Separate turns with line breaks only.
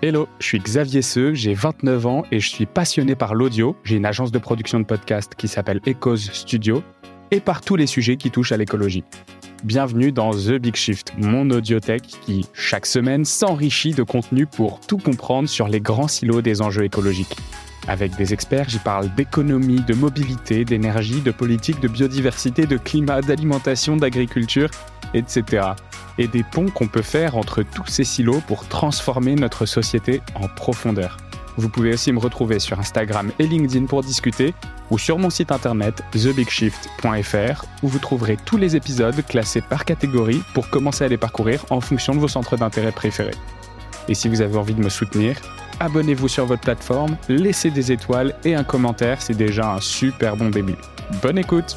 Hello, je suis Xavier Seux, j'ai 29 ans et je suis passionné par l'audio. J'ai une agence de production de podcast qui s'appelle Echoes Studio et par tous les sujets qui touchent à l'écologie. Bienvenue dans The Big Shift, mon audiothèque qui, chaque semaine, s'enrichit de contenu pour tout comprendre sur les grands silos des enjeux écologiques. Avec des experts, j'y parle d'économie, de mobilité, d'énergie, de politique, de biodiversité, de climat, d'alimentation, d'agriculture, etc et des ponts qu'on peut faire entre tous ces silos pour transformer notre société en profondeur. Vous pouvez aussi me retrouver sur Instagram et LinkedIn pour discuter ou sur mon site internet thebigshift.fr où vous trouverez tous les épisodes classés par catégorie pour commencer à les parcourir en fonction de vos centres d'intérêt préférés. Et si vous avez envie de me soutenir, abonnez-vous sur votre plateforme, laissez des étoiles et un commentaire, c'est déjà un super bon début. Bonne écoute